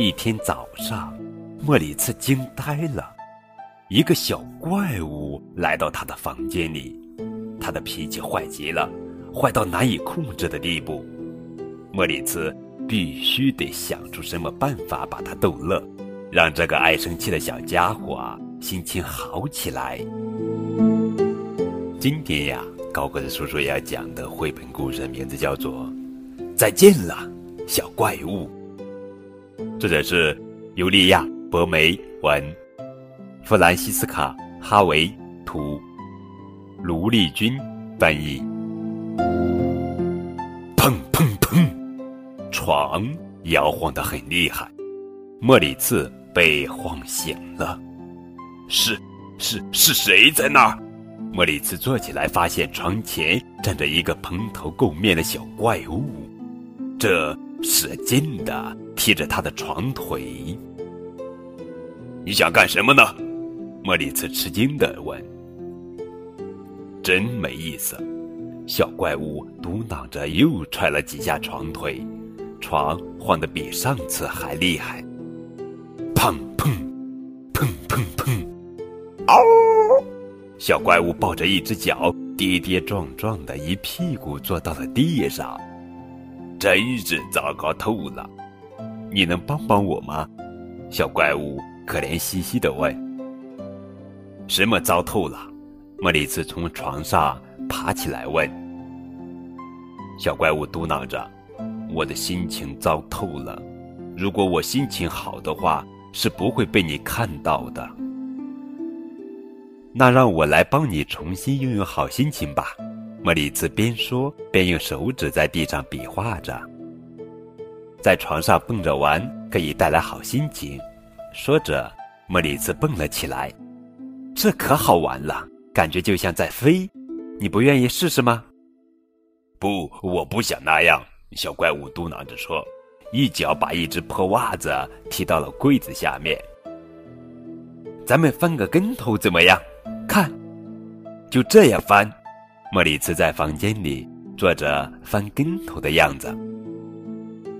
一天早上，莫里茨惊呆了，一个小怪物来到他的房间里，他的脾气坏极了，坏到难以控制的地步。莫里茨必须得想出什么办法把他逗乐，让这个爱生气的小家伙心情好起来。今天呀，高个子叔叔要讲的绘本故事名字叫做《再见了，小怪物》。作者是尤利亚·博梅文，弗兰西斯卡·哈维图，卢丽君翻译。砰砰砰，床摇晃得很厉害，莫里茨被晃醒了。是是是谁在那儿？莫里茨坐起来，发现床前站着一个蓬头垢面的小怪物，这使劲的。踢着他的床腿，你想干什么呢？莫里茨吃惊的问。真没意思，小怪物嘟囔着，又踹了几下床腿，床晃得比上次还厉害。砰砰，砰砰砰，嗷！小怪物抱着一只脚，跌跌撞撞的一屁股坐到了地上，真是糟糕透了。你能帮帮我吗？小怪物可怜兮兮的问。什么糟透了？莫里斯从床上爬起来问。小怪物嘟囔着：“我的心情糟透了。如果我心情好的话，是不会被你看到的。那让我来帮你重新拥有好心情吧。”莫里茨边说边用手指在地上比划着。在床上蹦着玩可以带来好心情，说着，莫里茨蹦了起来，这可好玩了，感觉就像在飞。你不愿意试试吗？不，我不想那样。小怪物嘟囔着说，一脚把一只破袜子踢到了柜子下面。咱们翻个跟头怎么样？看，就这样翻。莫里茨在房间里做着翻跟头的样子。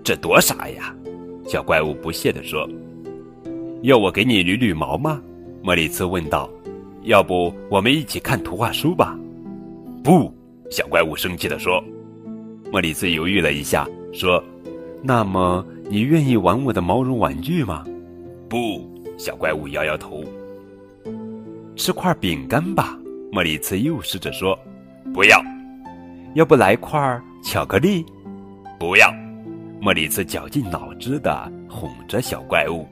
这多傻呀！小怪物不屑地说：“要我给你捋捋毛吗？”莫里茨问道。“要不我们一起看图画书吧？”“不！”小怪物生气地说。莫里茨犹豫了一下，说：“那么你愿意玩我的毛绒玩具吗？”“不！”小怪物摇摇头。“吃块饼干吧？”莫里茨又试着说。“不要！”“要不来块巧克力？”“不要！”莫里茨绞尽脑汁的哄着小怪物，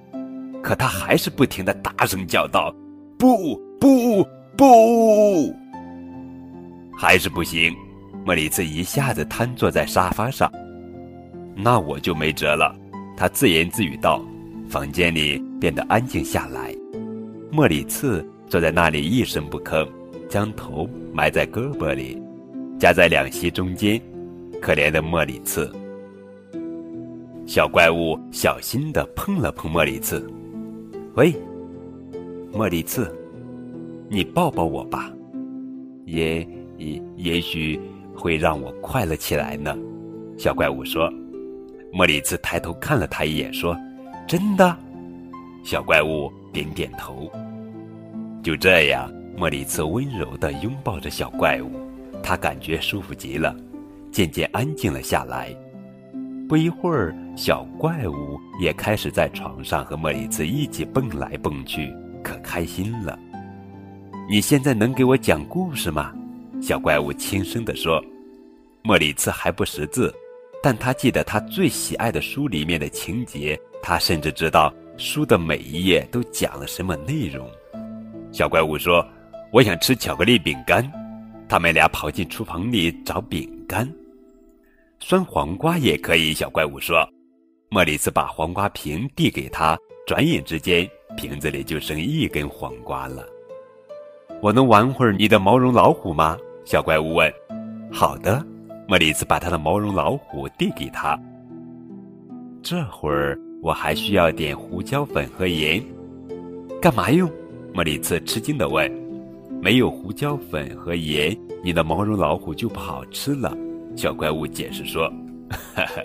可他还是不停的大声叫道：“不不不！”还是不行。莫里茨一下子瘫坐在沙发上。那我就没辙了，他自言自语道。房间里变得安静下来。莫里茨坐在那里一声不吭，将头埋在胳膊里，夹在两膝中间。可怜的莫里茨。小怪物小心地碰了碰莫里茨，喂，莫里茨，你抱抱我吧，也也也许会让我快乐起来呢。小怪物说。莫里茨抬头看了他一眼，说：“真的？”小怪物点点头。就这样，莫里茨温柔地拥抱着小怪物，他感觉舒服极了，渐渐安静了下来。不一会儿，小怪物也开始在床上和莫里茨一起蹦来蹦去，可开心了。你现在能给我讲故事吗？小怪物轻声地说。莫里茨还不识字，但他记得他最喜爱的书里面的情节，他甚至知道书的每一页都讲了什么内容。小怪物说：“我想吃巧克力饼干。”他们俩跑进厨房里找饼干。酸黄瓜也可以，小怪物说。莫里斯把黄瓜瓶递给他，转眼之间，瓶子里就剩一根黄瓜了。我能玩会儿你的毛绒老虎吗？小怪物问。好的，莫里斯把他的毛绒老虎递给他。这会儿我还需要点胡椒粉和盐。干嘛用？莫里斯吃惊地问。没有胡椒粉和盐，你的毛绒老虎就不好吃了。小怪物解释说：“哈哈，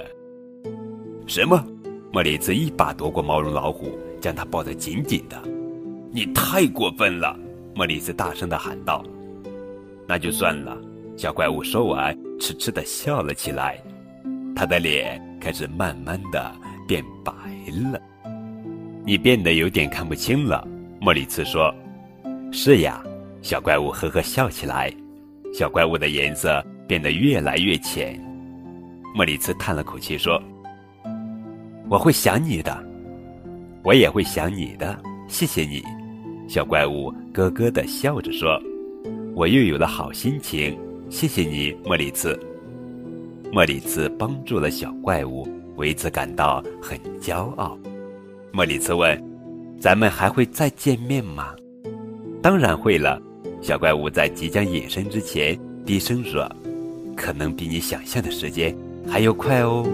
什么？莫里兹一把夺过毛绒老虎，将它抱得紧紧的。“你太过分了！”莫里斯大声的喊道。“那就算了。”小怪物说完，痴痴的笑了起来，他的脸开始慢慢的变白了。“你变得有点看不清了。”莫里兹说。“是呀。”小怪物呵呵笑起来，小怪物的颜色变得越来越浅。莫里兹叹了口气说。我会想你的，我也会想你的。谢谢你，小怪物咯咯的笑着说：“我又有了好心情。”谢谢你，莫里兹。莫里兹帮助了小怪物，为此感到很骄傲。莫里兹问：“咱们还会再见面吗？”“当然会了。”小怪物在即将隐身之前低声说：“可能比你想象的时间还要快哦。”